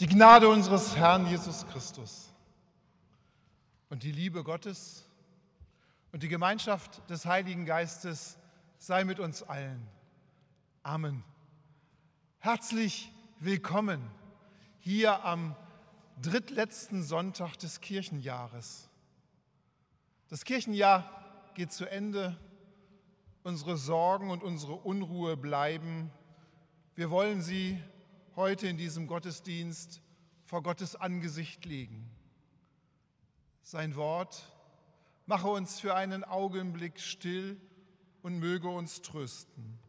Die Gnade unseres Herrn Jesus Christus und die Liebe Gottes und die Gemeinschaft des Heiligen Geistes sei mit uns allen. Amen. Herzlich willkommen hier am drittletzten Sonntag des Kirchenjahres. Das Kirchenjahr geht zu Ende, unsere Sorgen und unsere Unruhe bleiben. Wir wollen sie heute in diesem Gottesdienst vor Gottes Angesicht legen. Sein Wort mache uns für einen Augenblick still und möge uns trösten.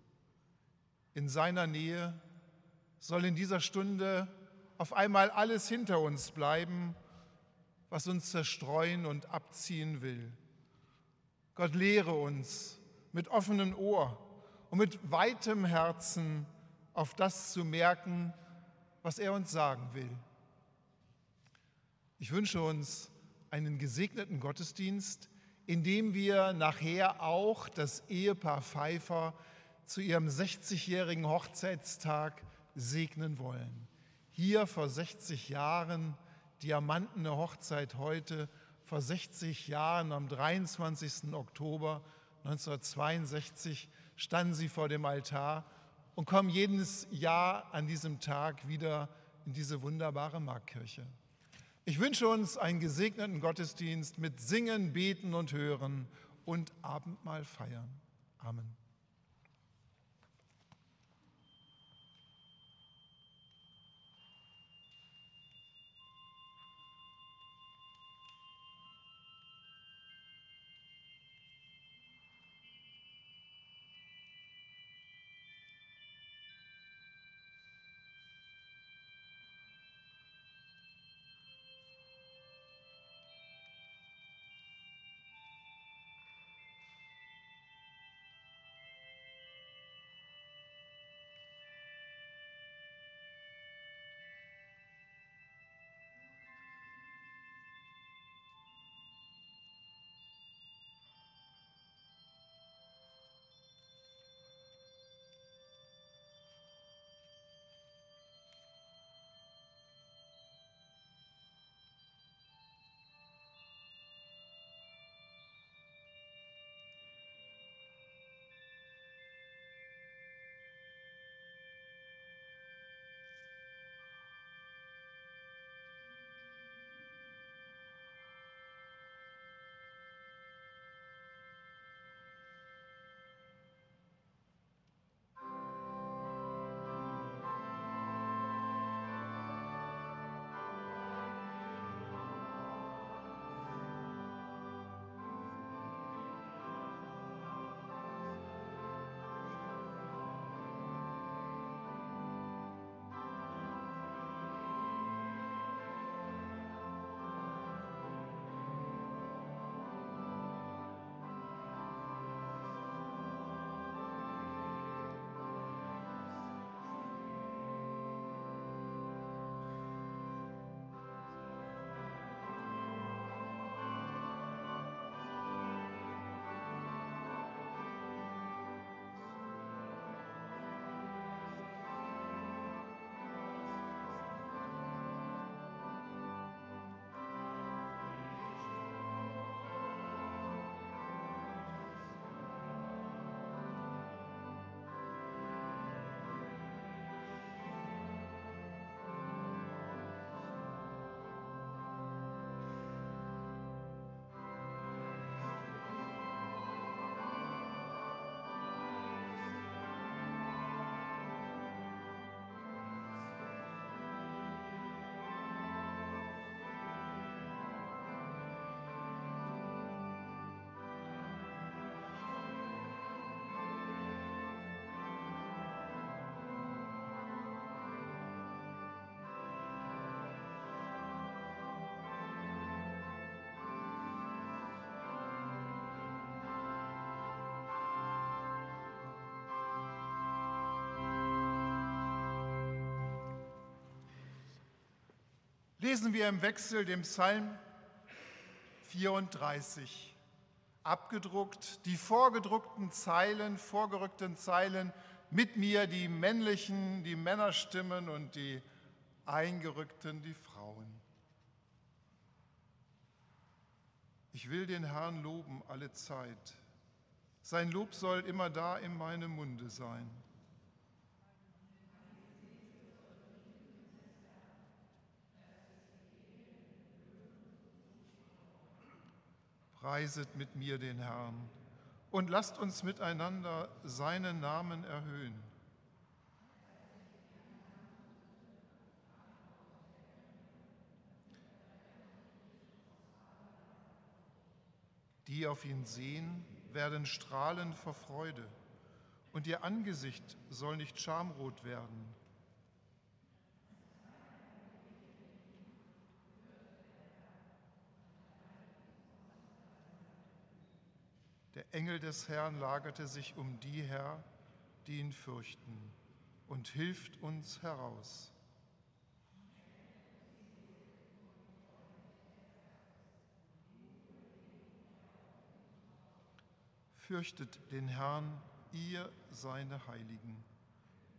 In seiner Nähe soll in dieser Stunde auf einmal alles hinter uns bleiben, was uns zerstreuen und abziehen will. Gott lehre uns mit offenem Ohr und mit weitem Herzen auf das zu merken, was er uns sagen will. Ich wünsche uns einen gesegneten Gottesdienst, in dem wir nachher auch das Ehepaar Pfeiffer zu ihrem 60-jährigen Hochzeitstag segnen wollen. Hier vor 60 Jahren, diamantene Hochzeit heute, vor 60 Jahren am 23. Oktober 1962 standen sie vor dem Altar und kommen jedes Jahr an diesem Tag wieder in diese wunderbare Marktkirche. Ich wünsche uns einen gesegneten Gottesdienst mit Singen, Beten und Hören und Abendmahl feiern. Amen. Lesen wir im Wechsel dem Psalm 34. Abgedruckt, die vorgedruckten Zeilen, vorgerückten Zeilen, mit mir die männlichen, die Männerstimmen und die Eingerückten die Frauen. Ich will den Herrn loben alle Zeit. Sein Lob soll immer da in meinem Munde sein. Preiset mit mir den Herrn und lasst uns miteinander seinen Namen erhöhen. Die auf ihn sehen, werden strahlen vor Freude, und ihr Angesicht soll nicht schamrot werden. Der Engel des Herrn lagerte sich um die her, die ihn fürchten, und hilft uns heraus. Fürchtet den Herrn, ihr seine Heiligen,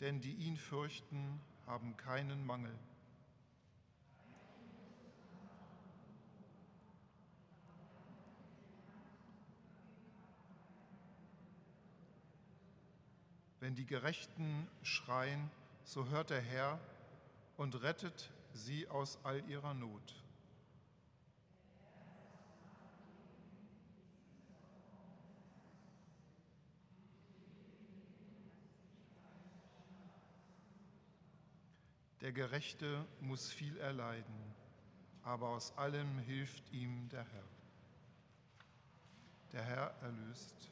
denn die ihn fürchten, haben keinen Mangel. Wenn die Gerechten schreien, so hört der Herr und rettet sie aus all ihrer Not. Der Gerechte muss viel erleiden, aber aus allem hilft ihm der Herr. Der Herr erlöst.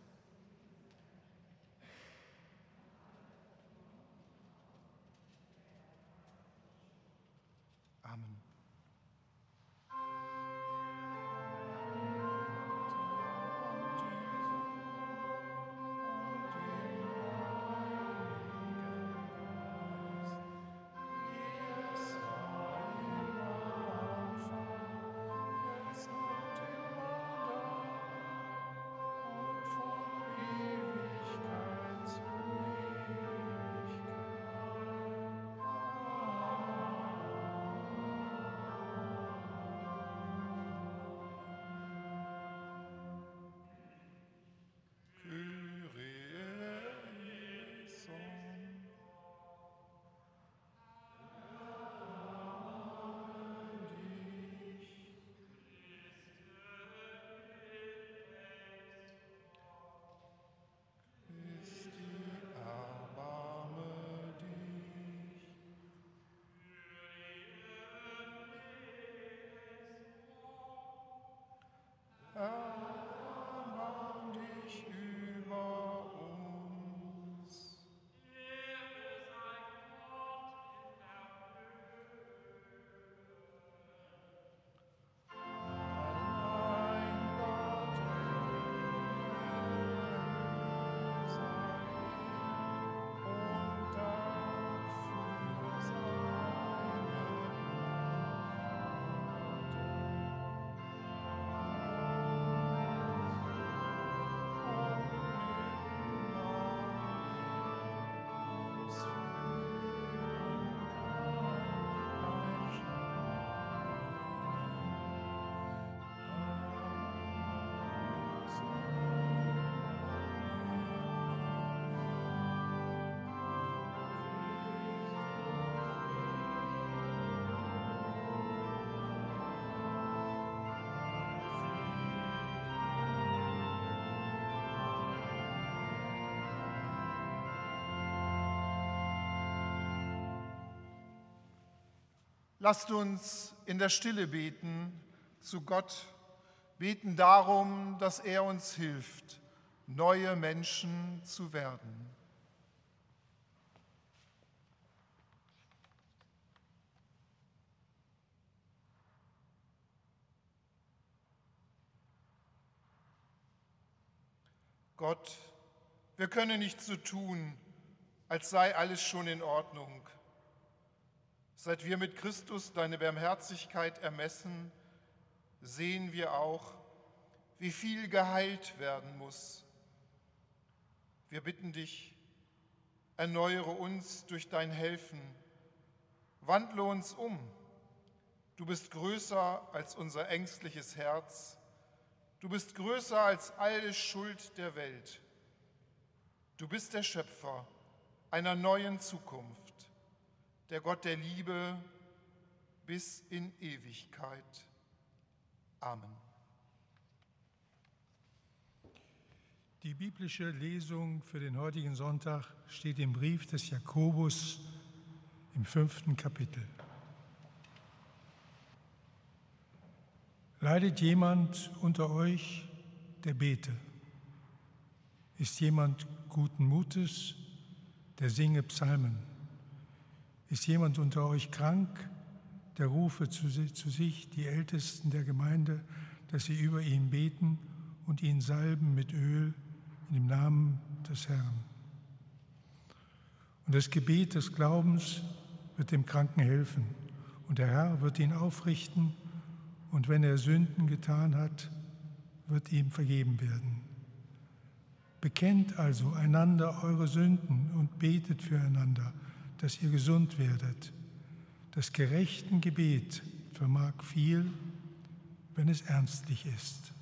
Lasst uns in der Stille beten zu Gott, beten darum, dass er uns hilft, neue Menschen zu werden. Gott, wir können nichts so tun, als sei alles schon in Ordnung. Seit wir mit Christus deine Barmherzigkeit ermessen, sehen wir auch, wie viel geheilt werden muss. Wir bitten dich, erneuere uns durch dein Helfen, wandle uns um. Du bist größer als unser ängstliches Herz. Du bist größer als alle Schuld der Welt. Du bist der Schöpfer einer neuen Zukunft, der Gott der Liebe bis in Ewigkeit. Amen. Die biblische Lesung für den heutigen Sonntag steht im Brief des Jakobus im fünften Kapitel. Leidet jemand unter euch, der bete? Ist jemand guten Mutes, der singe Psalmen? Ist jemand unter euch krank, der rufe zu, zu sich die Ältesten der Gemeinde, dass sie über ihn beten und ihn salben mit Öl in dem Namen des Herrn? Und das Gebet des Glaubens wird dem Kranken helfen und der Herr wird ihn aufrichten und wenn er Sünden getan hat, wird ihm vergeben werden. Bekennt also einander eure Sünden und betet füreinander, dass ihr gesund werdet. Das gerechten Gebet vermag viel, wenn es ernstlich ist.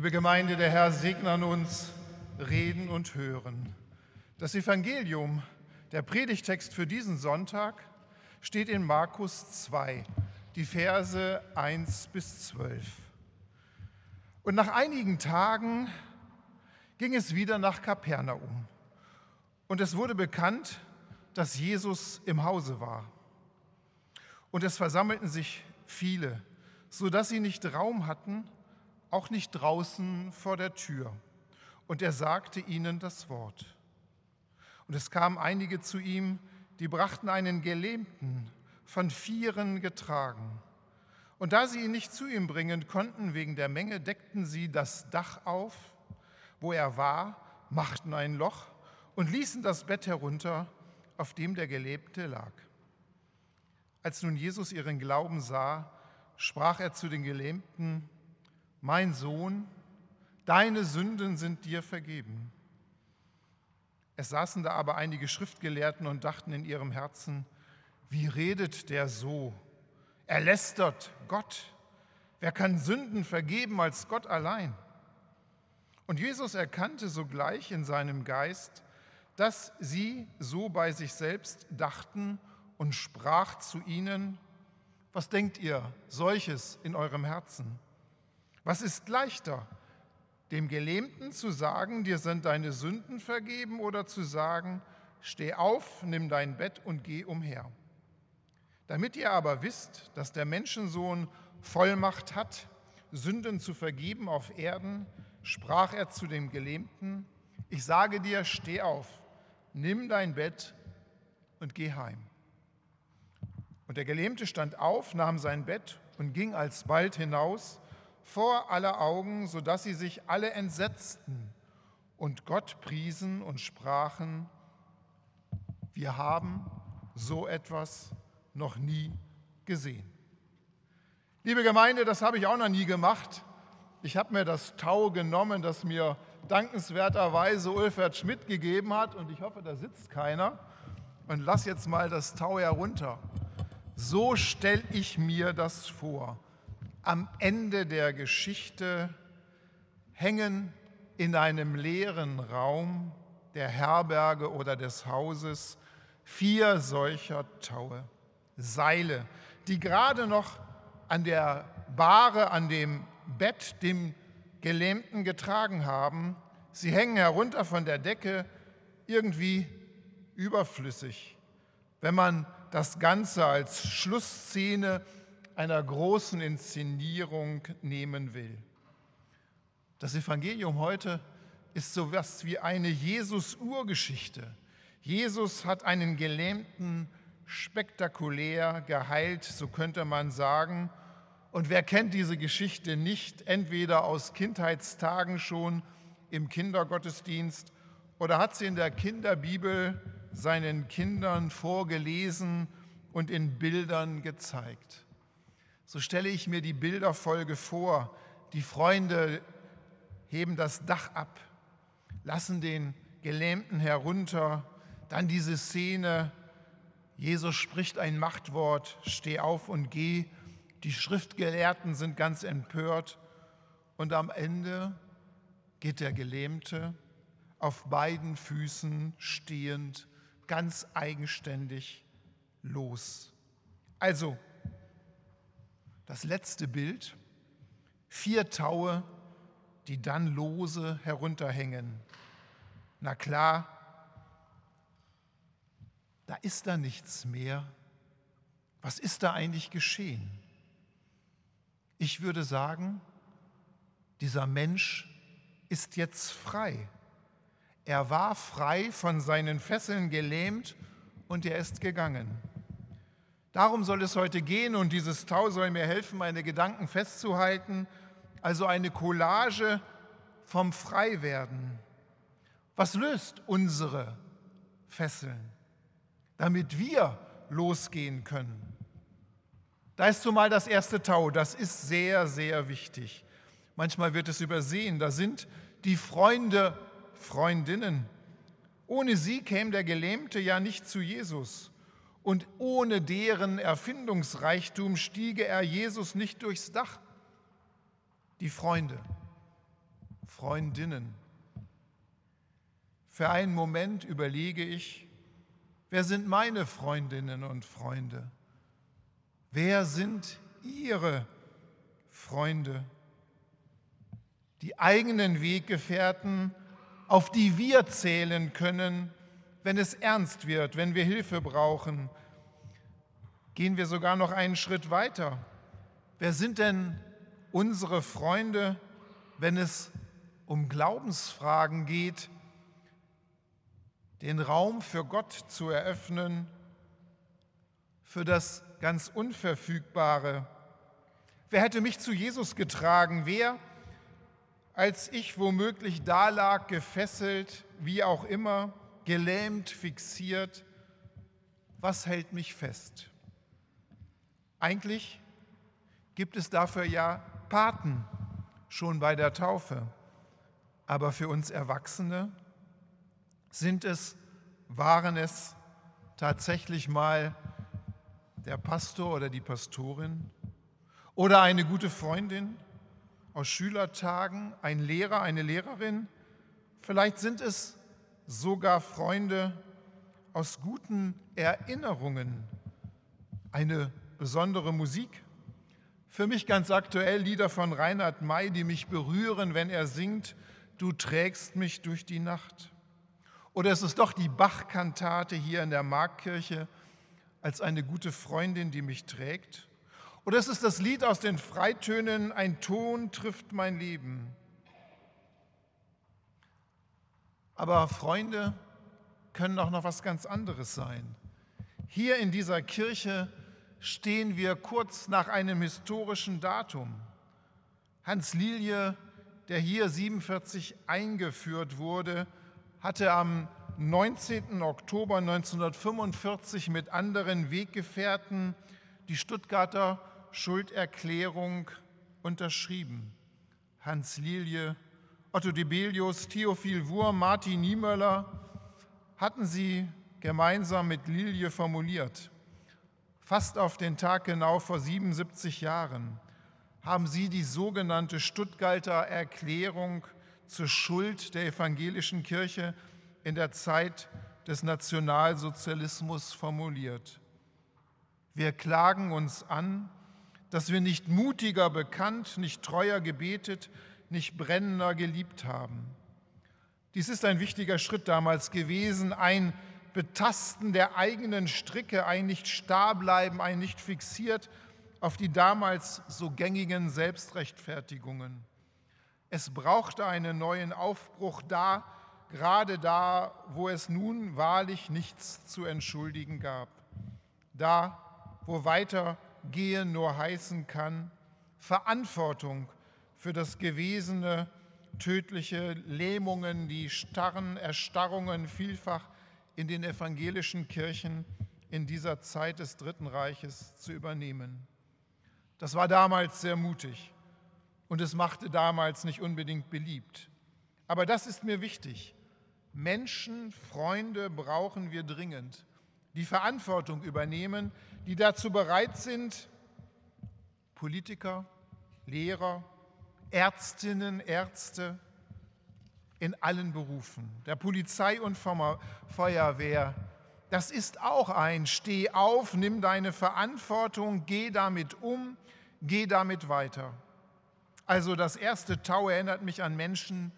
Liebe Gemeinde, der Herr segne an uns Reden und Hören. Das Evangelium, der Predigtext für diesen Sonntag, steht in Markus 2, die Verse 1 bis 12. Und nach einigen Tagen ging es wieder nach Kapernaum. Und es wurde bekannt, dass Jesus im Hause war. Und es versammelten sich viele, sodass sie nicht Raum hatten, auch nicht draußen vor der Tür. Und er sagte ihnen das Wort. Und es kamen einige zu ihm, die brachten einen Gelähmten, von Vieren getragen. Und da sie ihn nicht zu ihm bringen konnten wegen der Menge, deckten sie das Dach auf, wo er war, machten ein Loch und ließen das Bett herunter, auf dem der Gelähmte lag. Als nun Jesus ihren Glauben sah, sprach er zu den Gelähmten, mein Sohn, deine Sünden sind dir vergeben. Es saßen da aber einige Schriftgelehrten und dachten in ihrem Herzen, wie redet der so? Er lästert Gott. Wer kann Sünden vergeben als Gott allein? Und Jesus erkannte sogleich in seinem Geist, dass sie so bei sich selbst dachten und sprach zu ihnen, was denkt ihr solches in eurem Herzen? Was ist leichter, dem Gelähmten zu sagen, dir sind deine Sünden vergeben, oder zu sagen, steh auf, nimm dein Bett und geh umher? Damit ihr aber wisst, dass der Menschensohn Vollmacht hat, Sünden zu vergeben auf Erden, sprach er zu dem Gelähmten, ich sage dir, steh auf, nimm dein Bett und geh heim. Und der Gelähmte stand auf, nahm sein Bett und ging alsbald hinaus vor aller Augen, sodass sie sich alle entsetzten und Gott priesen und sprachen, wir haben so etwas noch nie gesehen. Liebe Gemeinde, das habe ich auch noch nie gemacht. Ich habe mir das Tau genommen, das mir dankenswerterweise Ulfert Schmidt gegeben hat und ich hoffe, da sitzt keiner und lass jetzt mal das Tau herunter. So stelle ich mir das vor am Ende der Geschichte hängen in einem leeren Raum der Herberge oder des Hauses vier solcher Taue, Seile, die gerade noch an der Bahre, an dem Bett dem Gelähmten getragen haben. Sie hängen herunter von der Decke, irgendwie überflüssig. Wenn man das Ganze als Schlussszene einer großen Inszenierung nehmen will. Das Evangelium heute ist so was wie eine Jesus-Urgeschichte. Jesus hat einen Gelähmten spektakulär geheilt, so könnte man sagen. Und wer kennt diese Geschichte nicht, entweder aus Kindheitstagen schon im Kindergottesdienst oder hat sie in der Kinderbibel seinen Kindern vorgelesen und in Bildern gezeigt so stelle ich mir die Bilderfolge vor. Die Freunde heben das Dach ab, lassen den Gelähmten herunter, dann diese Szene, Jesus spricht ein Machtwort, steh auf und geh, die Schriftgelehrten sind ganz empört und am Ende geht der Gelähmte auf beiden Füßen stehend, ganz eigenständig los. Also, das letzte Bild, vier Taue, die dann lose herunterhängen. Na klar, da ist da nichts mehr. Was ist da eigentlich geschehen? Ich würde sagen, dieser Mensch ist jetzt frei. Er war frei von seinen Fesseln gelähmt und er ist gegangen. Darum soll es heute gehen und dieses Tau soll mir helfen, meine Gedanken festzuhalten. Also eine Collage vom Freiwerden. Was löst unsere Fesseln, damit wir losgehen können? Da ist zumal das erste Tau, das ist sehr, sehr wichtig. Manchmal wird es übersehen, da sind die Freunde, Freundinnen. Ohne sie käme der Gelähmte ja nicht zu Jesus und ohne deren Erfindungsreichtum stiege er Jesus nicht durchs Dach. Die Freunde, Freundinnen. Für einen Moment überlege ich, wer sind meine Freundinnen und Freunde? Wer sind Ihre Freunde? Die eigenen Weggefährten, auf die wir zählen können, wenn es ernst wird, wenn wir Hilfe brauchen. Gehen wir sogar noch einen Schritt weiter. Wer sind denn unsere Freunde, wenn es um Glaubensfragen geht, den Raum für Gott zu eröffnen, für das ganz Unverfügbare. Wer hätte mich zu Jesus getragen? Wer, als ich womöglich dalag, gefesselt, wie auch immer, gelähmt, fixiert, was hält mich fest? Eigentlich gibt es dafür ja Paten schon bei der Taufe. Aber für uns Erwachsene sind es, waren es tatsächlich mal der Pastor oder die Pastorin oder eine gute Freundin aus Schülertagen, ein Lehrer, eine Lehrerin. Vielleicht sind es sogar Freunde aus guten Erinnerungen, eine besondere Musik. Für mich ganz aktuell Lieder von Reinhard May, die mich berühren, wenn er singt, Du trägst mich durch die Nacht. Oder es ist doch die Bach-Kantate hier in der Marktkirche als eine gute Freundin, die mich trägt. Oder es ist das Lied aus den Freitönen, ein Ton trifft mein Leben. Aber Freunde können auch noch was ganz anderes sein. Hier in dieser Kirche stehen wir kurz nach einem historischen Datum. Hans Lilie, der hier 47 eingeführt wurde, hatte am 19. Oktober 1945 mit anderen Weggefährten die Stuttgarter Schulderklärung unterschrieben. Hans Lilie, Otto Debelius, Theophil Wurm, Martin Niemöller hatten sie gemeinsam mit Lilie formuliert. Fast auf den Tag genau vor 77 Jahren haben sie die sogenannte Stuttgarter Erklärung zur Schuld der evangelischen Kirche in der Zeit des Nationalsozialismus formuliert. Wir klagen uns an, dass wir nicht mutiger bekannt, nicht treuer gebetet, nicht brennender geliebt haben. Dies ist ein wichtiger Schritt damals gewesen, ein Betasten der eigenen Stricke, ein nicht starr bleiben, ein nicht fixiert auf die damals so gängigen Selbstrechtfertigungen. Es brauchte einen neuen Aufbruch da, gerade da, wo es nun wahrlich nichts zu entschuldigen gab. Da, wo weitergehen nur heißen kann, Verantwortung für das Gewesene, tödliche Lähmungen, die starren Erstarrungen vielfach in den evangelischen Kirchen in dieser Zeit des Dritten Reiches zu übernehmen. Das war damals sehr mutig und es machte damals nicht unbedingt beliebt. Aber das ist mir wichtig. Menschen, Freunde brauchen wir dringend, die Verantwortung übernehmen, die dazu bereit sind, Politiker, Lehrer, Ärztinnen, Ärzte in allen Berufen, der Polizei und Feuerwehr, das ist auch ein Steh auf, nimm deine Verantwortung, geh damit um, geh damit weiter. Also das erste Tau erinnert mich an Menschen,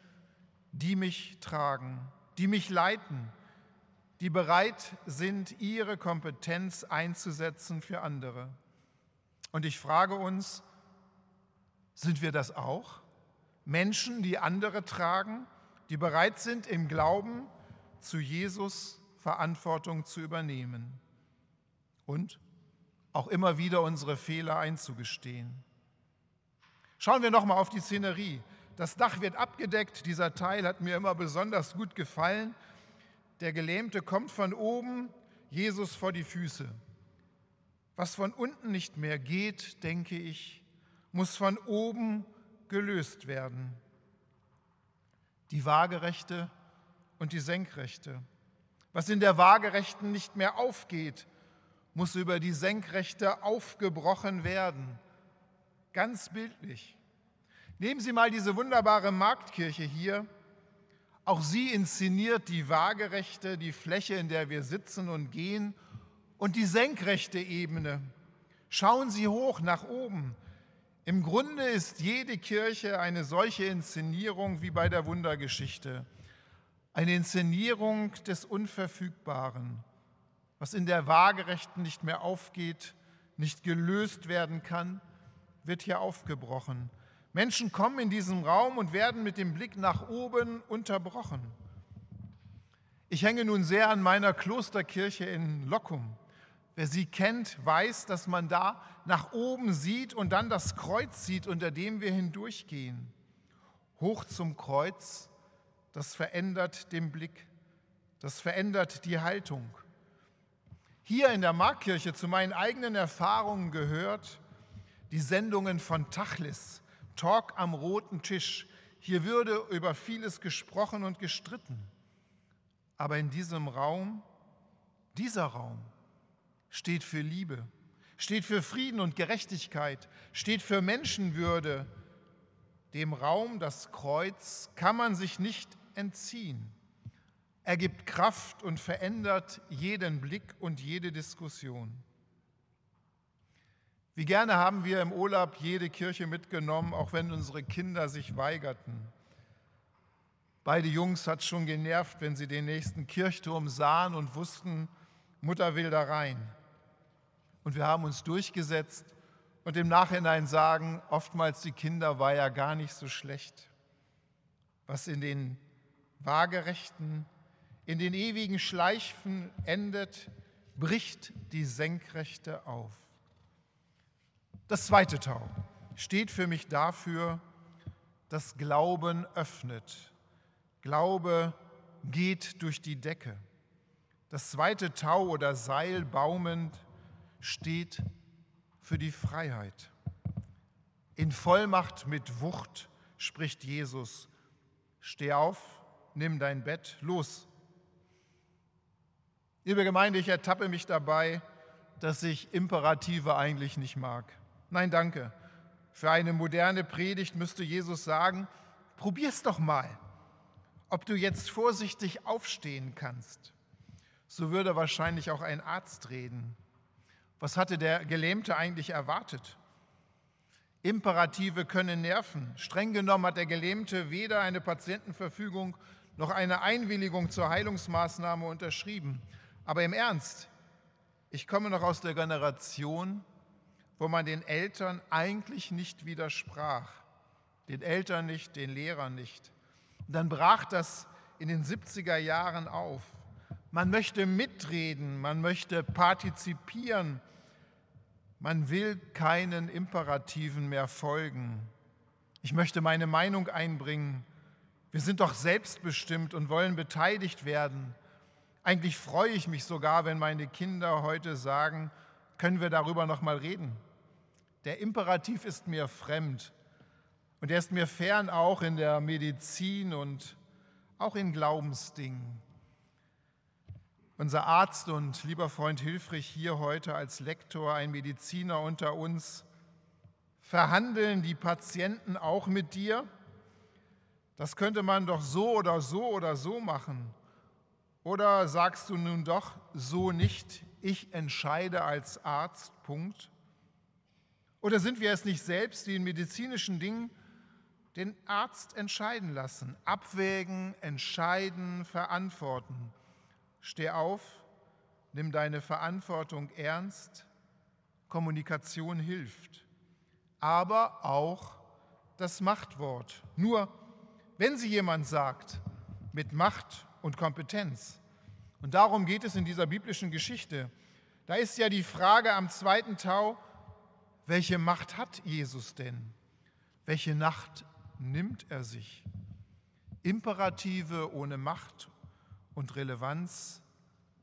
die mich tragen, die mich leiten, die bereit sind, ihre Kompetenz einzusetzen für andere. Und ich frage uns, sind wir das auch? Menschen, die andere tragen, die bereit sind, im Glauben zu Jesus Verantwortung zu übernehmen und auch immer wieder unsere Fehler einzugestehen. Schauen wir nochmal auf die Szenerie. Das Dach wird abgedeckt. Dieser Teil hat mir immer besonders gut gefallen. Der Gelähmte kommt von oben, Jesus vor die Füße. Was von unten nicht mehr geht, denke ich, muss von oben gelöst werden. Die Waagerechte und die Senkrechte. Was in der Waagerechten nicht mehr aufgeht, muss über die Senkrechte aufgebrochen werden. Ganz bildlich. Nehmen Sie mal diese wunderbare Marktkirche hier. Auch sie inszeniert die waagerechte, die Fläche, in der wir sitzen und gehen, und die senkrechte Ebene. Schauen Sie hoch nach oben. Im Grunde ist jede Kirche eine solche Inszenierung wie bei der Wundergeschichte. Eine Inszenierung des Unverfügbaren, was in der Waagerechten nicht mehr aufgeht, nicht gelöst werden kann, wird hier aufgebrochen. Menschen kommen in diesen Raum und werden mit dem Blick nach oben unterbrochen. Ich hänge nun sehr an meiner Klosterkirche in Lockum. Wer sie kennt, weiß, dass man da nach oben sieht und dann das Kreuz sieht, unter dem wir hindurchgehen. Hoch zum Kreuz, das verändert den Blick, das verändert die Haltung. Hier in der Markkirche zu meinen eigenen Erfahrungen gehört die Sendungen von Tachlis, Talk am roten Tisch. Hier würde über vieles gesprochen und gestritten. Aber in diesem Raum, dieser Raum, steht für Liebe, steht für Frieden und Gerechtigkeit, steht für Menschenwürde. Dem Raum, das Kreuz, kann man sich nicht entziehen. Er gibt Kraft und verändert jeden Blick und jede Diskussion. Wie gerne haben wir im Urlaub jede Kirche mitgenommen, auch wenn unsere Kinder sich weigerten. Beide Jungs hat schon genervt, wenn sie den nächsten Kirchturm sahen und wussten, Mutter will da rein. Und wir haben uns durchgesetzt und im Nachhinein sagen, oftmals die Kinder war ja gar nicht so schlecht. Was in den waagerechten, in den ewigen Schleifen endet, bricht die Senkrechte auf. Das zweite Tau steht für mich dafür, dass Glauben öffnet. Glaube geht durch die Decke. Das zweite Tau oder Seil baumend steht für die Freiheit. In Vollmacht mit Wucht spricht Jesus, steh auf, nimm dein Bett, los. Liebe Gemeinde, ich ertappe mich dabei, dass ich Imperative eigentlich nicht mag. Nein, danke. Für eine moderne Predigt müsste Jesus sagen, probier's doch mal, ob du jetzt vorsichtig aufstehen kannst. So würde wahrscheinlich auch ein Arzt reden. Was hatte der Gelähmte eigentlich erwartet? Imperative können nerven. Streng genommen hat der Gelähmte weder eine Patientenverfügung noch eine Einwilligung zur Heilungsmaßnahme unterschrieben. Aber im Ernst, ich komme noch aus der Generation, wo man den Eltern eigentlich nicht widersprach. Den Eltern nicht, den Lehrern nicht. Und dann brach das in den 70er Jahren auf. Man möchte mitreden, man möchte partizipieren, man will keinen Imperativen mehr folgen. Ich möchte meine Meinung einbringen. Wir sind doch selbstbestimmt und wollen beteiligt werden. Eigentlich freue ich mich sogar, wenn meine Kinder heute sagen, können wir darüber noch mal reden. Der Imperativ ist mir fremd und er ist mir fern auch in der Medizin und auch in Glaubensdingen. Unser Arzt und lieber Freund Hilfrich hier heute als Lektor, ein Mediziner unter uns, verhandeln die Patienten auch mit dir? Das könnte man doch so oder so oder so machen. Oder sagst du nun doch so nicht, ich entscheide als Arzt, Punkt? Oder sind wir es nicht selbst, die in medizinischen Dingen den Arzt entscheiden lassen, abwägen, entscheiden, verantworten? Steh auf, nimm deine Verantwortung ernst. Kommunikation hilft, aber auch das Machtwort. Nur wenn sie jemand sagt, mit Macht und Kompetenz. Und darum geht es in dieser biblischen Geschichte. Da ist ja die Frage am zweiten Tau, welche Macht hat Jesus denn? Welche Nacht nimmt er sich? Imperative ohne Macht und Relevanz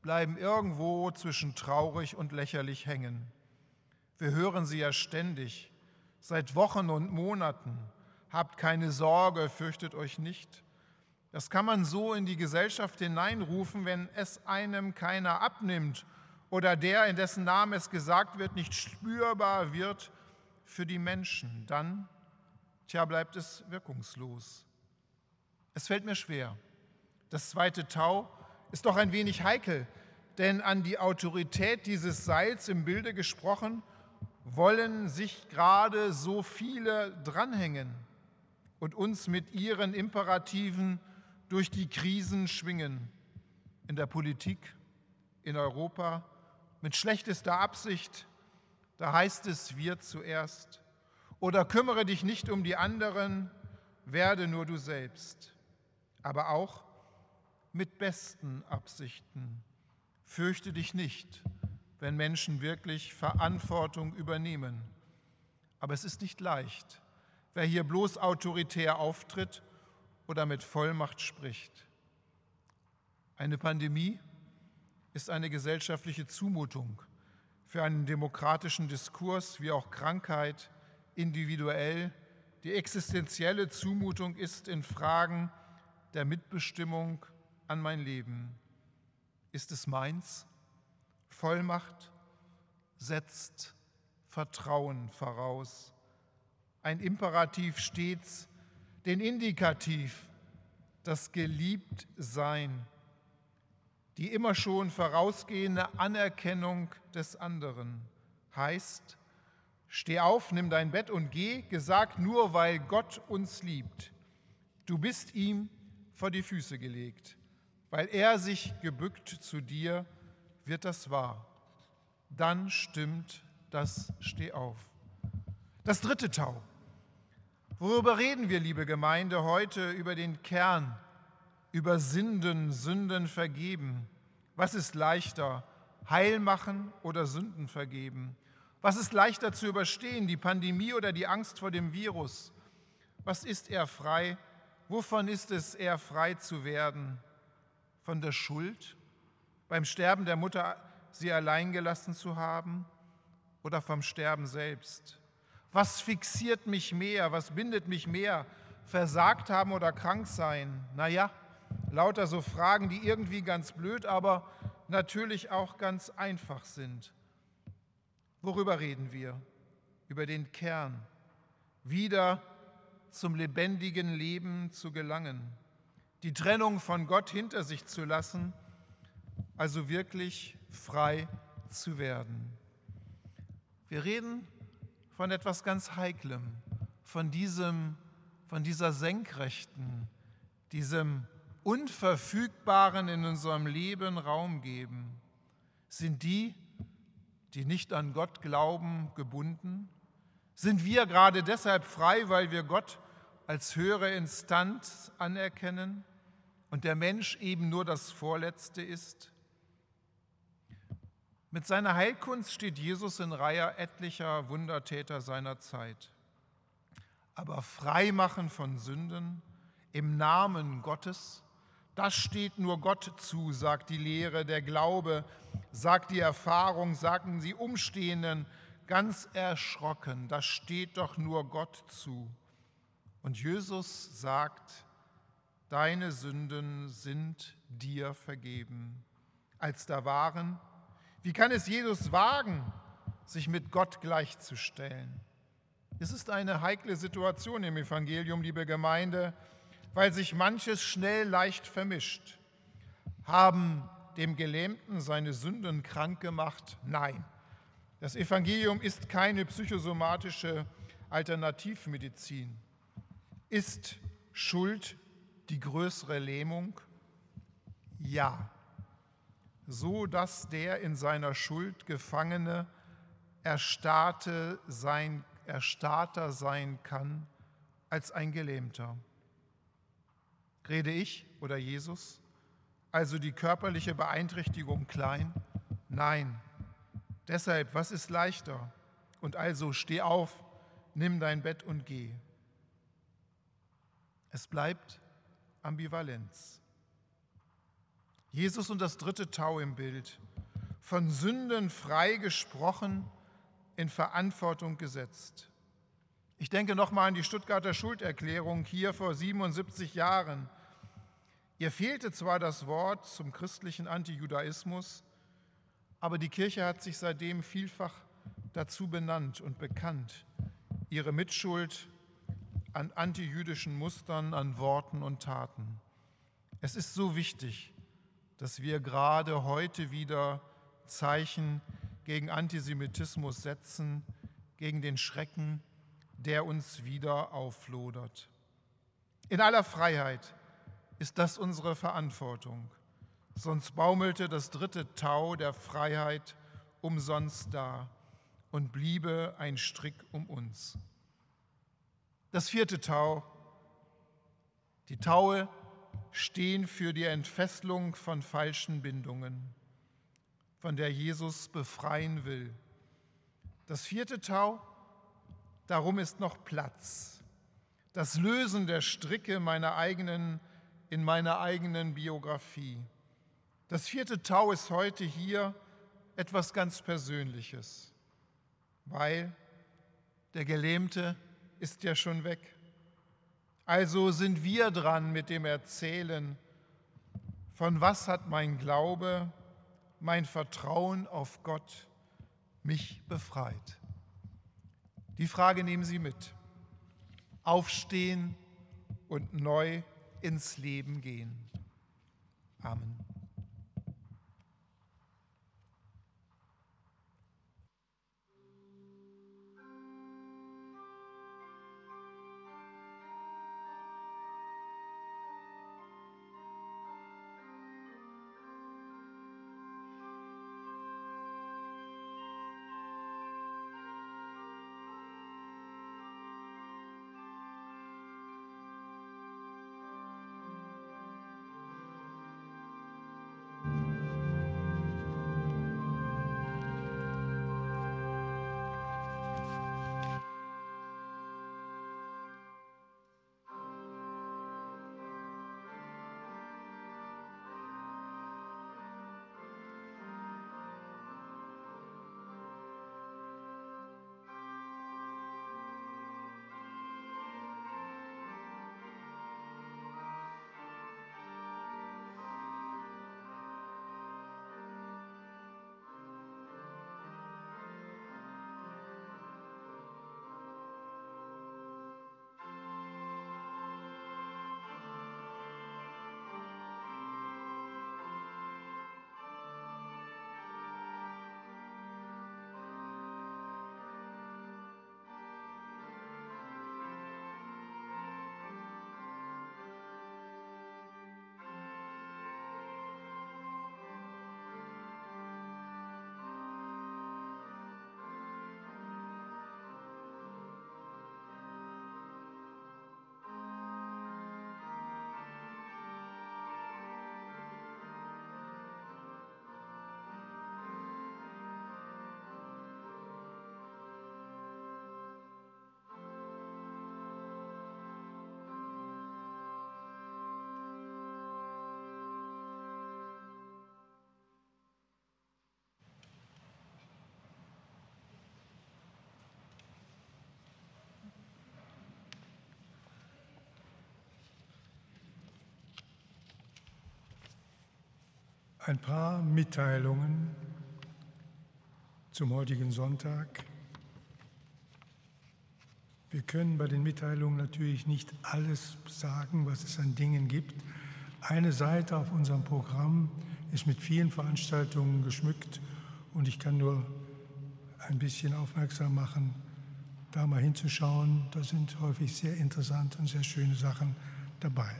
bleiben irgendwo zwischen traurig und lächerlich hängen. Wir hören sie ja ständig, seit Wochen und Monaten. Habt keine Sorge, fürchtet euch nicht. Das kann man so in die Gesellschaft hineinrufen, wenn es einem keiner abnimmt oder der, in dessen Namen es gesagt wird, nicht spürbar wird für die Menschen, dann tja, bleibt es wirkungslos. Es fällt mir schwer. Das zweite Tau ist doch ein wenig heikel, denn an die Autorität dieses Seils im Bilde gesprochen, wollen sich gerade so viele dranhängen und uns mit ihren Imperativen durch die Krisen schwingen. In der Politik, in Europa, mit schlechtester Absicht, da heißt es wir zuerst. Oder kümmere dich nicht um die anderen, werde nur du selbst. Aber auch mit besten Absichten. Fürchte dich nicht, wenn Menschen wirklich Verantwortung übernehmen. Aber es ist nicht leicht, wer hier bloß autoritär auftritt oder mit Vollmacht spricht. Eine Pandemie ist eine gesellschaftliche Zumutung für einen demokratischen Diskurs wie auch Krankheit individuell. Die existenzielle Zumutung ist in Fragen der Mitbestimmung an mein Leben. Ist es meins? Vollmacht setzt Vertrauen voraus. Ein Imperativ stets den Indikativ, das Geliebtsein die immer schon vorausgehende Anerkennung des anderen heißt, steh auf, nimm dein Bett und geh, gesagt nur, weil Gott uns liebt. Du bist ihm vor die Füße gelegt. Weil er sich gebückt zu dir, wird das wahr. Dann stimmt das Steh auf. Das dritte Tau. Worüber reden wir, liebe Gemeinde, heute über den Kern über Sünden, Sünden vergeben. Was ist leichter, Heil machen oder Sünden vergeben? Was ist leichter zu überstehen, die Pandemie oder die Angst vor dem Virus? Was ist er frei? Wovon ist es eher frei zu werden? Von der Schuld? Beim Sterben der Mutter sie allein gelassen zu haben? Oder vom Sterben selbst? Was fixiert mich mehr? Was bindet mich mehr? Versagt haben oder krank sein? Naja, Lauter so Fragen, die irgendwie ganz blöd, aber natürlich auch ganz einfach sind. Worüber reden wir? Über den Kern. Wieder zum lebendigen Leben zu gelangen. Die Trennung von Gott hinter sich zu lassen, also wirklich frei zu werden. Wir reden von etwas ganz Heiklem, von, diesem, von dieser Senkrechten, diesem Unverfügbaren in unserem Leben Raum geben? Sind die, die nicht an Gott glauben, gebunden? Sind wir gerade deshalb frei, weil wir Gott als höhere Instanz anerkennen und der Mensch eben nur das Vorletzte ist? Mit seiner Heilkunst steht Jesus in Reihe etlicher Wundertäter seiner Zeit. Aber Freimachen von Sünden im Namen Gottes, das steht nur Gott zu, sagt die Lehre, der Glaube, sagt die Erfahrung, sagen sie Umstehenden ganz erschrocken, das steht doch nur Gott zu. Und Jesus sagt, deine Sünden sind dir vergeben. Als da waren, wie kann es Jesus wagen, sich mit Gott gleichzustellen? Es ist eine heikle Situation im Evangelium, liebe Gemeinde weil sich manches schnell leicht vermischt. Haben dem Gelähmten seine Sünden krank gemacht? Nein. Das Evangelium ist keine psychosomatische Alternativmedizin. Ist Schuld die größere Lähmung? Ja. So dass der in seiner Schuld Gefangene erstarrte sein, erstarrter sein kann als ein Gelähmter. Rede ich oder Jesus? Also die körperliche Beeinträchtigung klein? Nein. Deshalb, was ist leichter? Und also steh auf, nimm dein Bett und geh. Es bleibt Ambivalenz. Jesus und das dritte Tau im Bild, von Sünden frei gesprochen, in Verantwortung gesetzt. Ich denke nochmal an die Stuttgarter Schulderklärung hier vor 77 Jahren. Ihr fehlte zwar das Wort zum christlichen Antijudaismus, aber die Kirche hat sich seitdem vielfach dazu benannt und bekannt, ihre Mitschuld an antijüdischen Mustern, an Worten und Taten. Es ist so wichtig, dass wir gerade heute wieder Zeichen gegen Antisemitismus setzen, gegen den Schrecken, der uns wieder auflodert. In aller Freiheit ist das unsere Verantwortung, sonst baumelte das dritte Tau der Freiheit umsonst da und bliebe ein Strick um uns. Das vierte Tau, die Taue stehen für die Entfesselung von falschen Bindungen, von der Jesus befreien will. Das vierte Tau, darum ist noch Platz. Das Lösen der Stricke meiner eigenen, in meiner eigenen Biografie. Das vierte Tau ist heute hier etwas ganz Persönliches, weil der Gelähmte ist ja schon weg. Also sind wir dran mit dem Erzählen, von was hat mein Glaube, mein Vertrauen auf Gott mich befreit. Die Frage nehmen Sie mit. Aufstehen und neu ins Leben gehen. Amen. Ein paar Mitteilungen zum heutigen Sonntag. Wir können bei den Mitteilungen natürlich nicht alles sagen, was es an Dingen gibt. Eine Seite auf unserem Programm ist mit vielen Veranstaltungen geschmückt und ich kann nur ein bisschen aufmerksam machen, da mal hinzuschauen. Da sind häufig sehr interessante und sehr schöne Sachen dabei.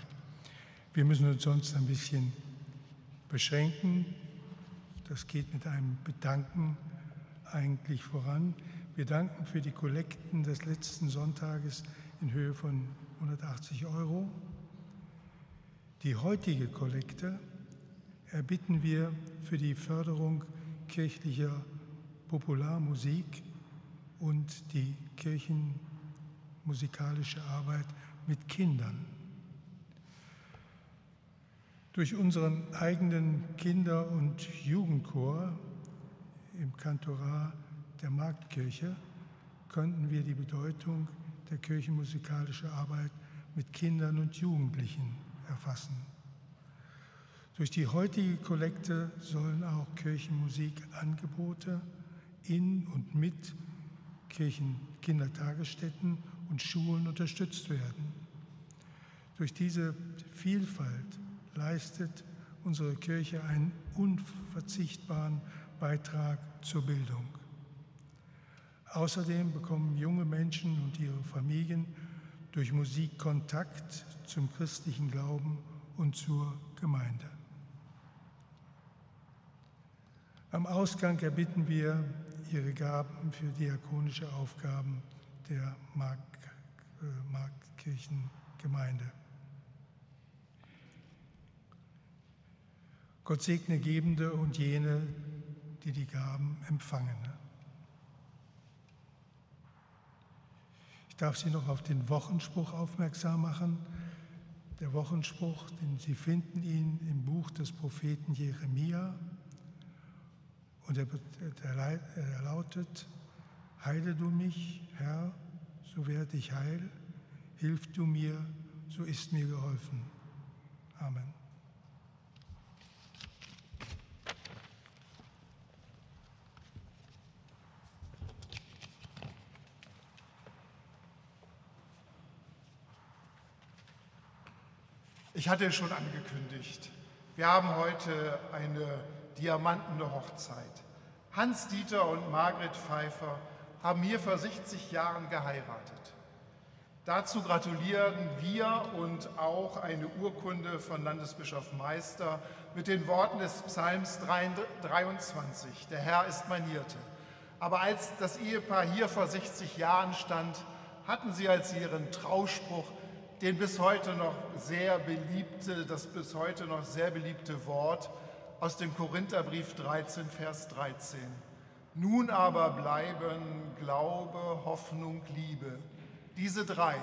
Wir müssen uns sonst ein bisschen beschränken. Das geht mit einem Bedanken eigentlich voran. Wir danken für die Kollekten des letzten Sonntages in Höhe von 180 Euro. Die heutige Kollekte erbitten wir für die Förderung kirchlicher Popularmusik und die kirchenmusikalische Arbeit mit Kindern. Durch unseren eigenen Kinder- und Jugendchor im Kantorat der Marktkirche konnten wir die Bedeutung der kirchenmusikalischen Arbeit mit Kindern und Jugendlichen erfassen. Durch die heutige Kollekte sollen auch Kirchenmusikangebote in und mit Kirchen, Kindertagesstätten und Schulen unterstützt werden. Durch diese Vielfalt leistet unsere Kirche einen unverzichtbaren Beitrag zur Bildung. Außerdem bekommen junge Menschen und ihre Familien durch Musik Kontakt zum christlichen Glauben und zur Gemeinde. Am Ausgang erbitten wir ihre Gaben für diakonische Aufgaben der Mark, Gott segne Gebende und jene, die die Gaben empfangen. Ich darf Sie noch auf den Wochenspruch aufmerksam machen. Der Wochenspruch, den Sie finden ihn im Buch des Propheten Jeremia. Und er, er, er lautet, Heile du mich, Herr, so werde ich heil. Hilf du mir, so ist mir geholfen. Amen. Ich hatte schon angekündigt. Wir haben heute eine diamantene Hochzeit. Hans-Dieter und Margret Pfeiffer haben hier vor 60 Jahren geheiratet. Dazu gratulieren wir und auch eine Urkunde von Landesbischof Meister mit den Worten des Psalms 23. Der Herr ist mein Hirte. Aber als das Ehepaar hier vor 60 Jahren stand, hatten sie als ihren Trauspruch den bis heute noch sehr beliebte, das bis heute noch sehr beliebte Wort aus dem Korintherbrief 13, Vers 13. Nun aber bleiben Glaube, Hoffnung, Liebe. Diese drei.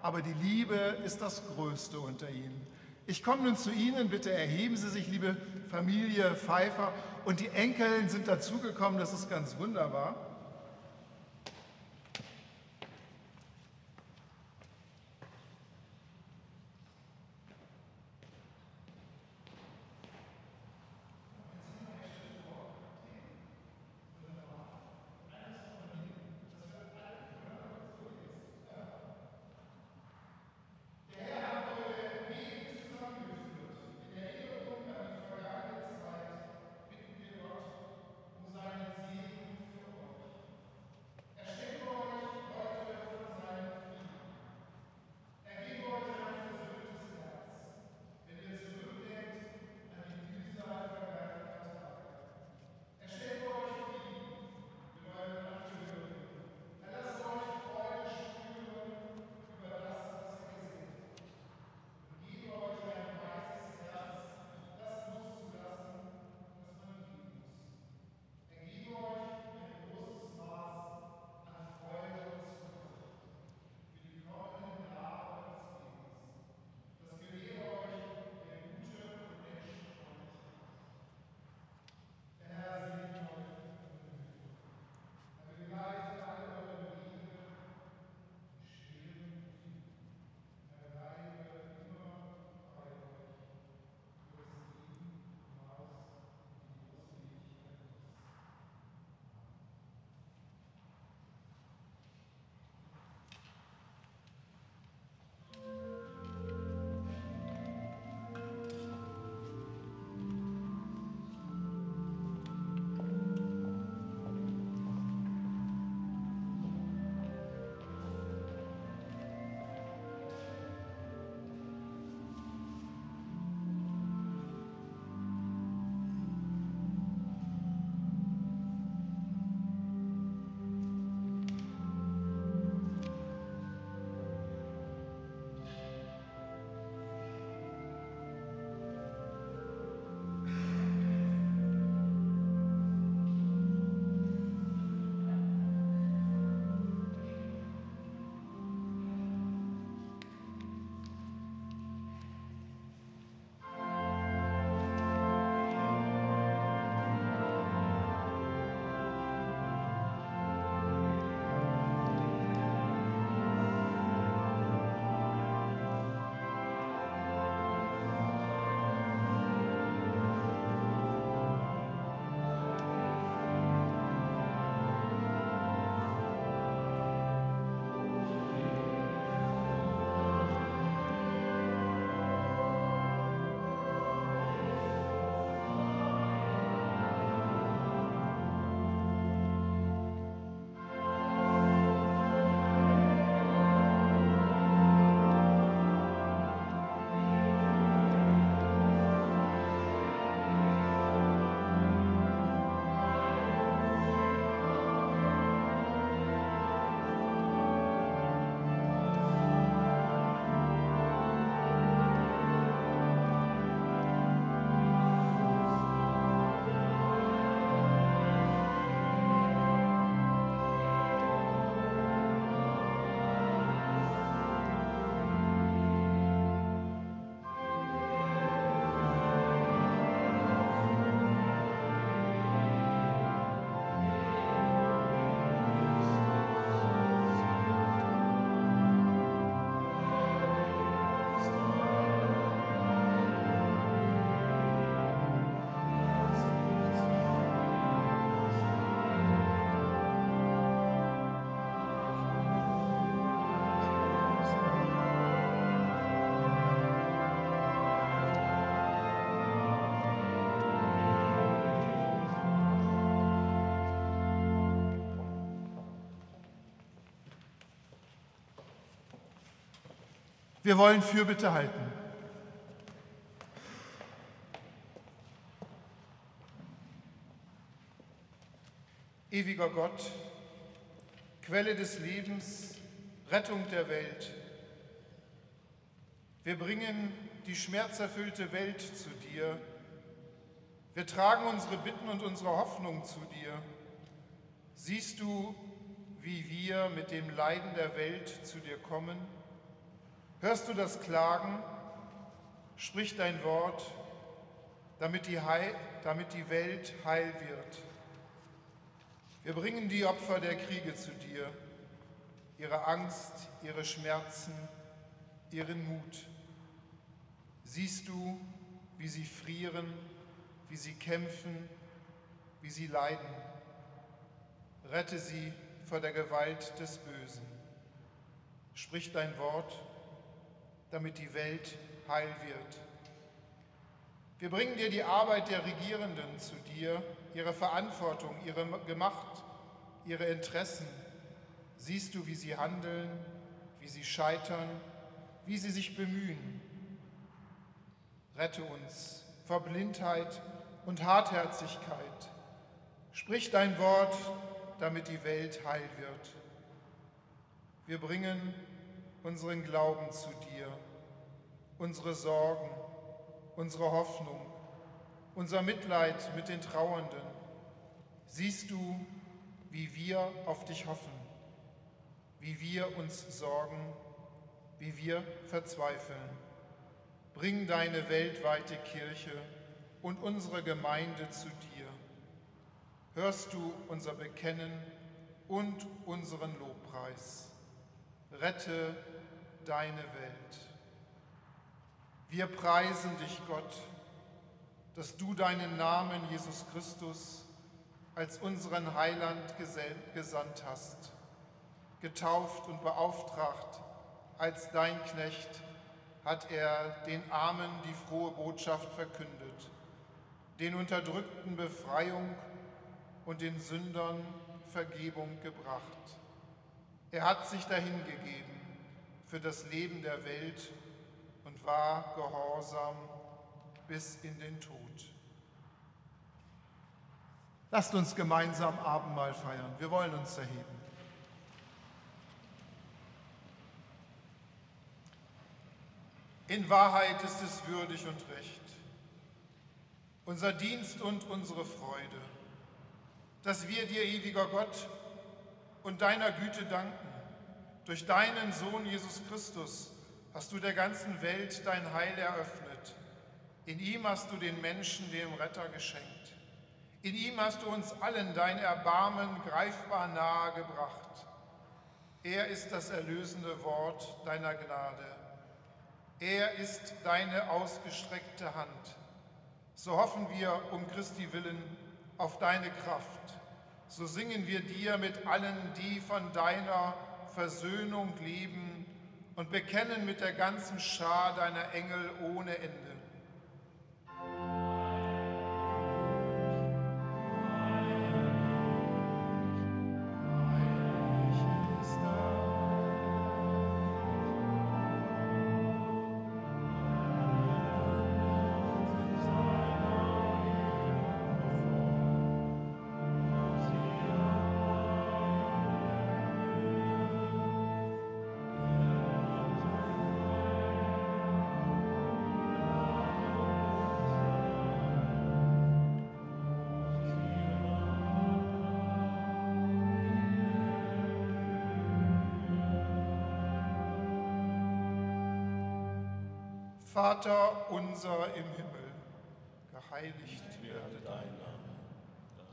Aber die Liebe ist das Größte unter ihnen. Ich komme nun zu Ihnen, bitte erheben Sie sich, liebe Familie Pfeiffer. Und die Enkeln sind dazugekommen, das ist ganz wunderbar. Wir wollen Fürbitte halten. Ewiger Gott, Quelle des Lebens, Rettung der Welt, wir bringen die schmerzerfüllte Welt zu dir. Wir tragen unsere Bitten und unsere Hoffnung zu dir. Siehst du, wie wir mit dem Leiden der Welt zu dir kommen? Hörst du das Klagen? Sprich dein Wort, damit die, Heil, damit die Welt heil wird. Wir bringen die Opfer der Kriege zu dir, ihre Angst, ihre Schmerzen, ihren Mut. Siehst du, wie sie frieren, wie sie kämpfen, wie sie leiden. Rette sie vor der Gewalt des Bösen. Sprich dein Wort damit die Welt heil wird. Wir bringen dir die Arbeit der Regierenden zu dir, ihre Verantwortung, ihre Gemacht, ihre Interessen. Siehst du, wie sie handeln, wie sie scheitern, wie sie sich bemühen. Rette uns vor Blindheit und Hartherzigkeit. Sprich dein Wort, damit die Welt heil wird. Wir bringen unseren Glauben zu dir unsere Sorgen, unsere Hoffnung, unser Mitleid mit den Trauernden. Siehst du, wie wir auf dich hoffen, wie wir uns sorgen, wie wir verzweifeln. Bring deine weltweite Kirche und unsere Gemeinde zu dir. Hörst du unser Bekennen und unseren Lobpreis. Rette deine Welt. Wir preisen dich, Gott, dass du deinen Namen, Jesus Christus, als unseren Heiland gesandt hast, getauft und beauftragt als dein Knecht, hat er den Armen die frohe Botschaft verkündet, den Unterdrückten Befreiung und den Sündern Vergebung gebracht. Er hat sich dahingegeben für das Leben der Welt und war gehorsam bis in den Tod. Lasst uns gemeinsam Abendmahl feiern. Wir wollen uns erheben. In Wahrheit ist es würdig und recht, unser Dienst und unsere Freude, dass wir dir, ewiger Gott, und deiner Güte danken, durch deinen Sohn Jesus Christus, hast du der ganzen Welt dein Heil eröffnet. In ihm hast du den Menschen dem Retter geschenkt. In ihm hast du uns allen dein Erbarmen greifbar nahe gebracht. Er ist das erlösende Wort deiner Gnade. Er ist deine ausgestreckte Hand. So hoffen wir um Christi willen auf deine Kraft. So singen wir dir mit allen, die von deiner Versöhnung leben und bekennen mit der ganzen Schar deiner Engel ohne Ende. Vater unser im Himmel, geheiligt werde dein Name,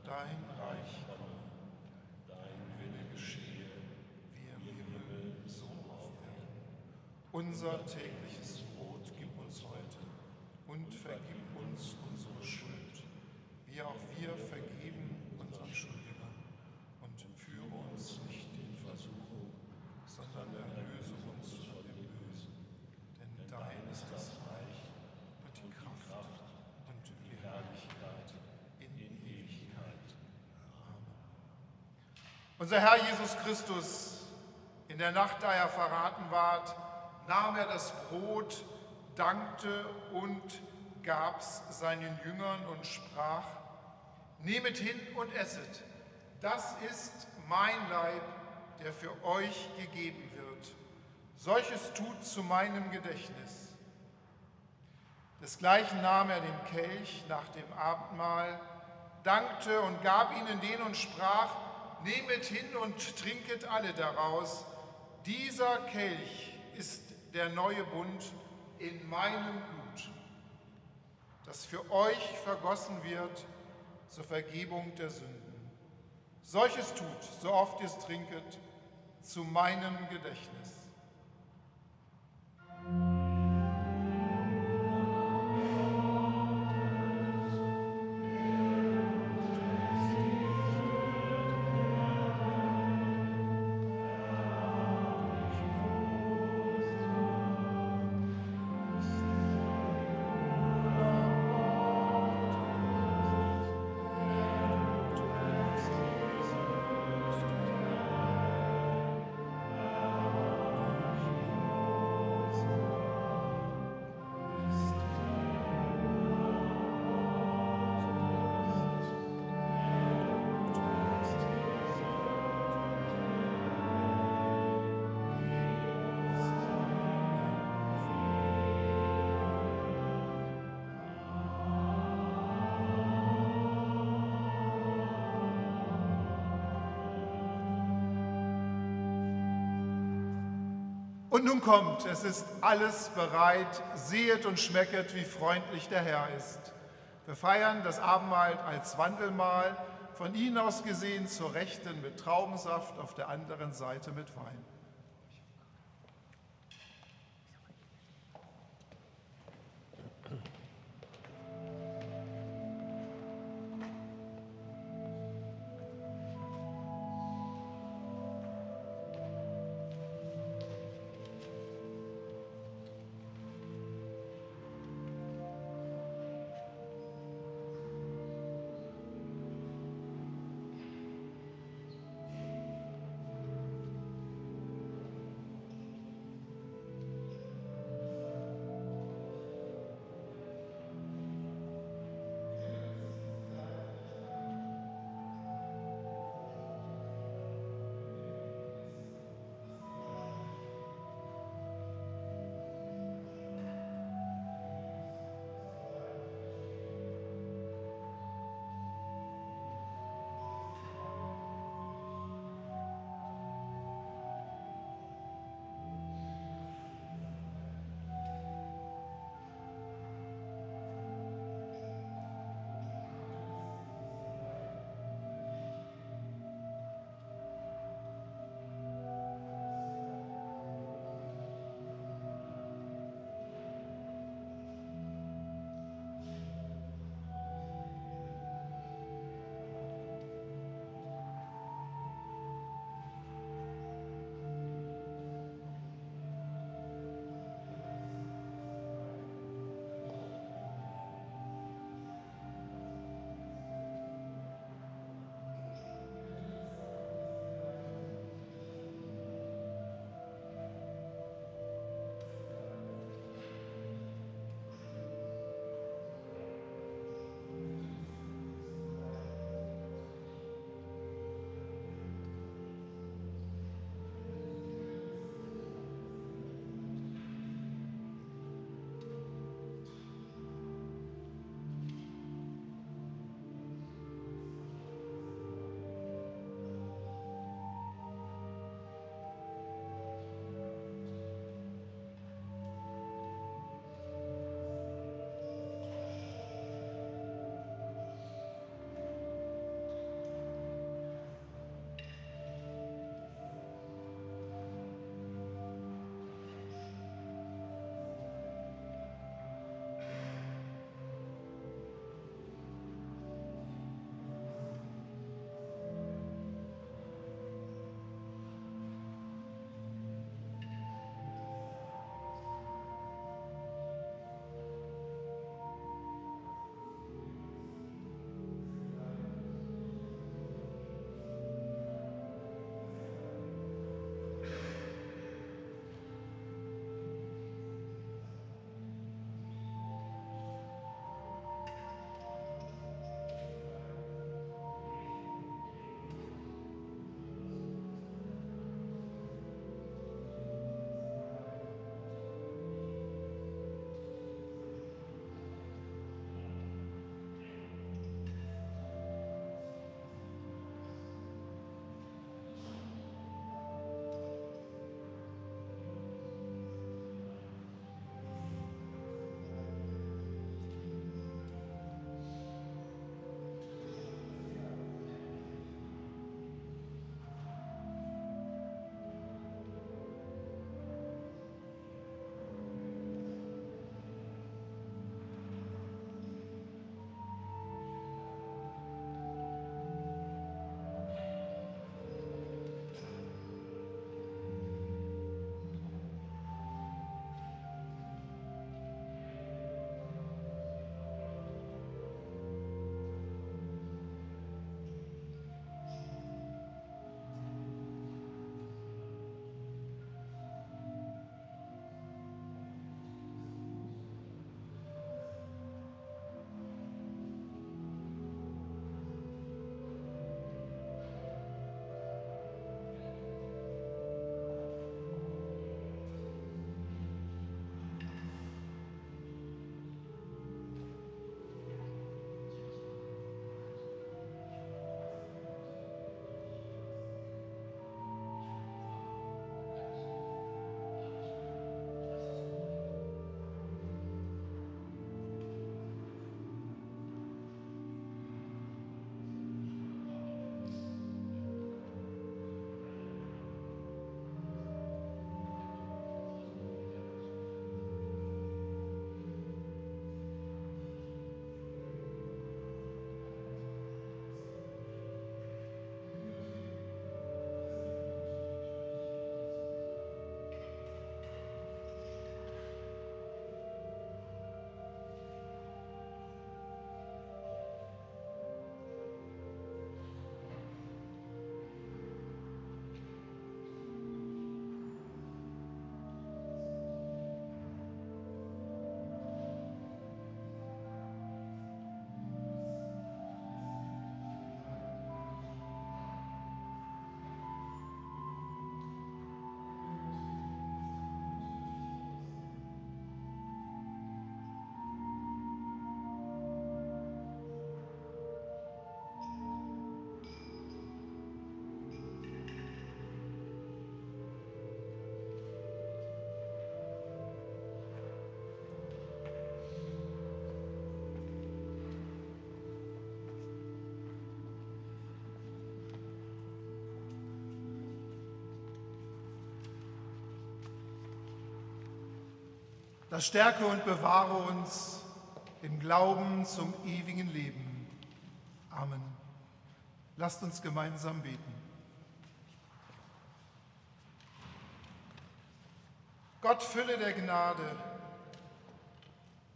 dein Reich komme, dein Wille geschehe, wie im Himmel so auf Erden. Unser tägliches Brot gib uns heute und vergib uns unsere Schuld, wie auch wir vergeben unseren Schuldigern. Und führe uns nicht in Versuchung, sondern erlöse uns von dem Bösen. Denn dein ist das Unser Herr Jesus Christus, in der Nacht, da er verraten ward, nahm er das Brot, dankte und gab's seinen Jüngern und sprach, Nehmet hin und esset, das ist mein Leib, der für euch gegeben wird. Solches tut zu meinem Gedächtnis. Desgleichen nahm er den Kelch nach dem Abendmahl, dankte und gab ihnen den und sprach, Nehmet hin und trinket alle daraus. Dieser Kelch ist der neue Bund in meinem Blut, das für euch vergossen wird zur Vergebung der Sünden. Solches tut, so oft ihr es trinket, zu meinem Gedächtnis. Und nun kommt, es ist alles bereit, sehet und schmecket, wie freundlich der Herr ist. Wir feiern das Abendmahl als Wandelmahl, von Ihnen aus gesehen zur Rechten mit Traubensaft, auf der anderen Seite mit Wein. Das stärke und bewahre uns im Glauben zum ewigen Leben. Amen. Lasst uns gemeinsam beten. Gott Fülle der Gnade,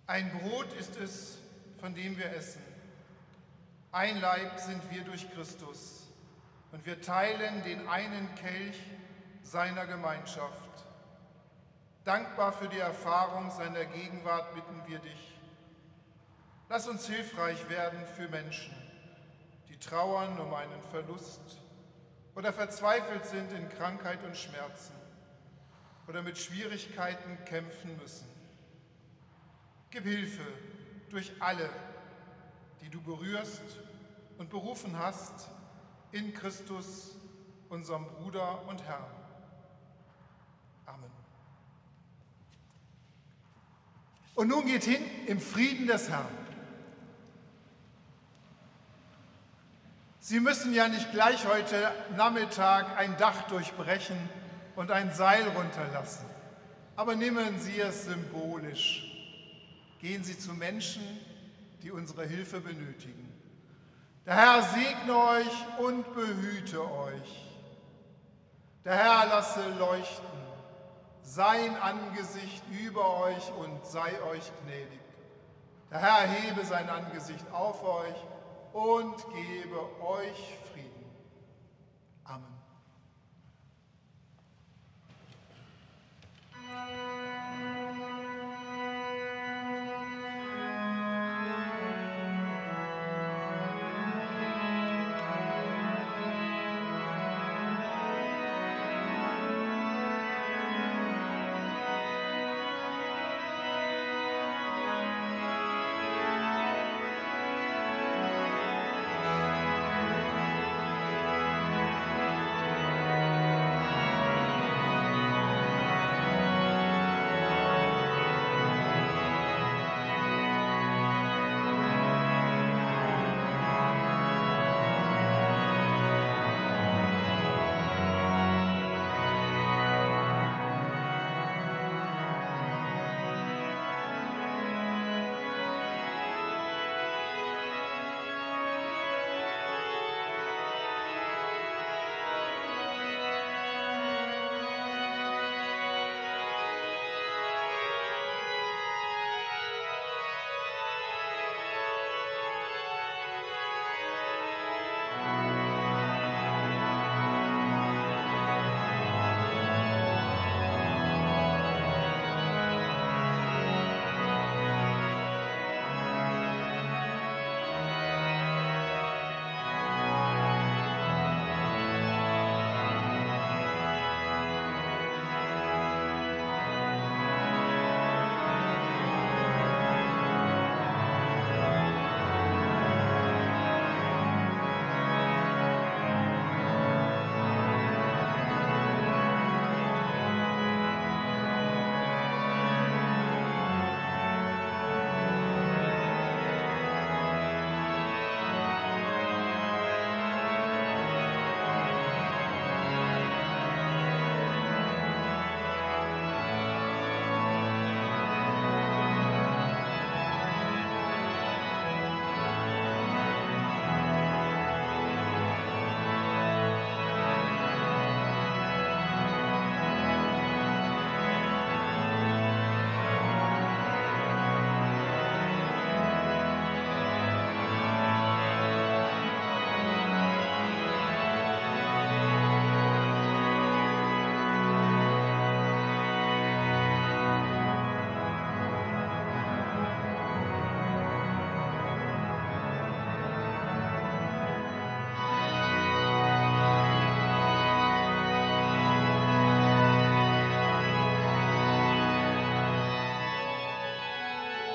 ein Brot ist es, von dem wir essen. Ein Leib sind wir durch Christus und wir teilen den einen Kelch seiner Gemeinschaft. Dankbar für die Erfahrung seiner Gegenwart bitten wir dich. Lass uns hilfreich werden für Menschen, die trauern um einen Verlust oder verzweifelt sind in Krankheit und Schmerzen oder mit Schwierigkeiten kämpfen müssen. Gib Hilfe durch alle, die du berührst und berufen hast in Christus, unserem Bruder und Herrn. Amen. Und nun geht hin im Frieden des Herrn. Sie müssen ja nicht gleich heute Nachmittag ein Dach durchbrechen und ein Seil runterlassen, aber nehmen Sie es symbolisch. Gehen Sie zu Menschen, die unsere Hilfe benötigen. Der Herr segne euch und behüte euch. Der Herr lasse leuchten sein Angesicht über euch und sei euch gnädig. Der Herr hebe sein Angesicht auf euch und gebe euch Frieden. Amen.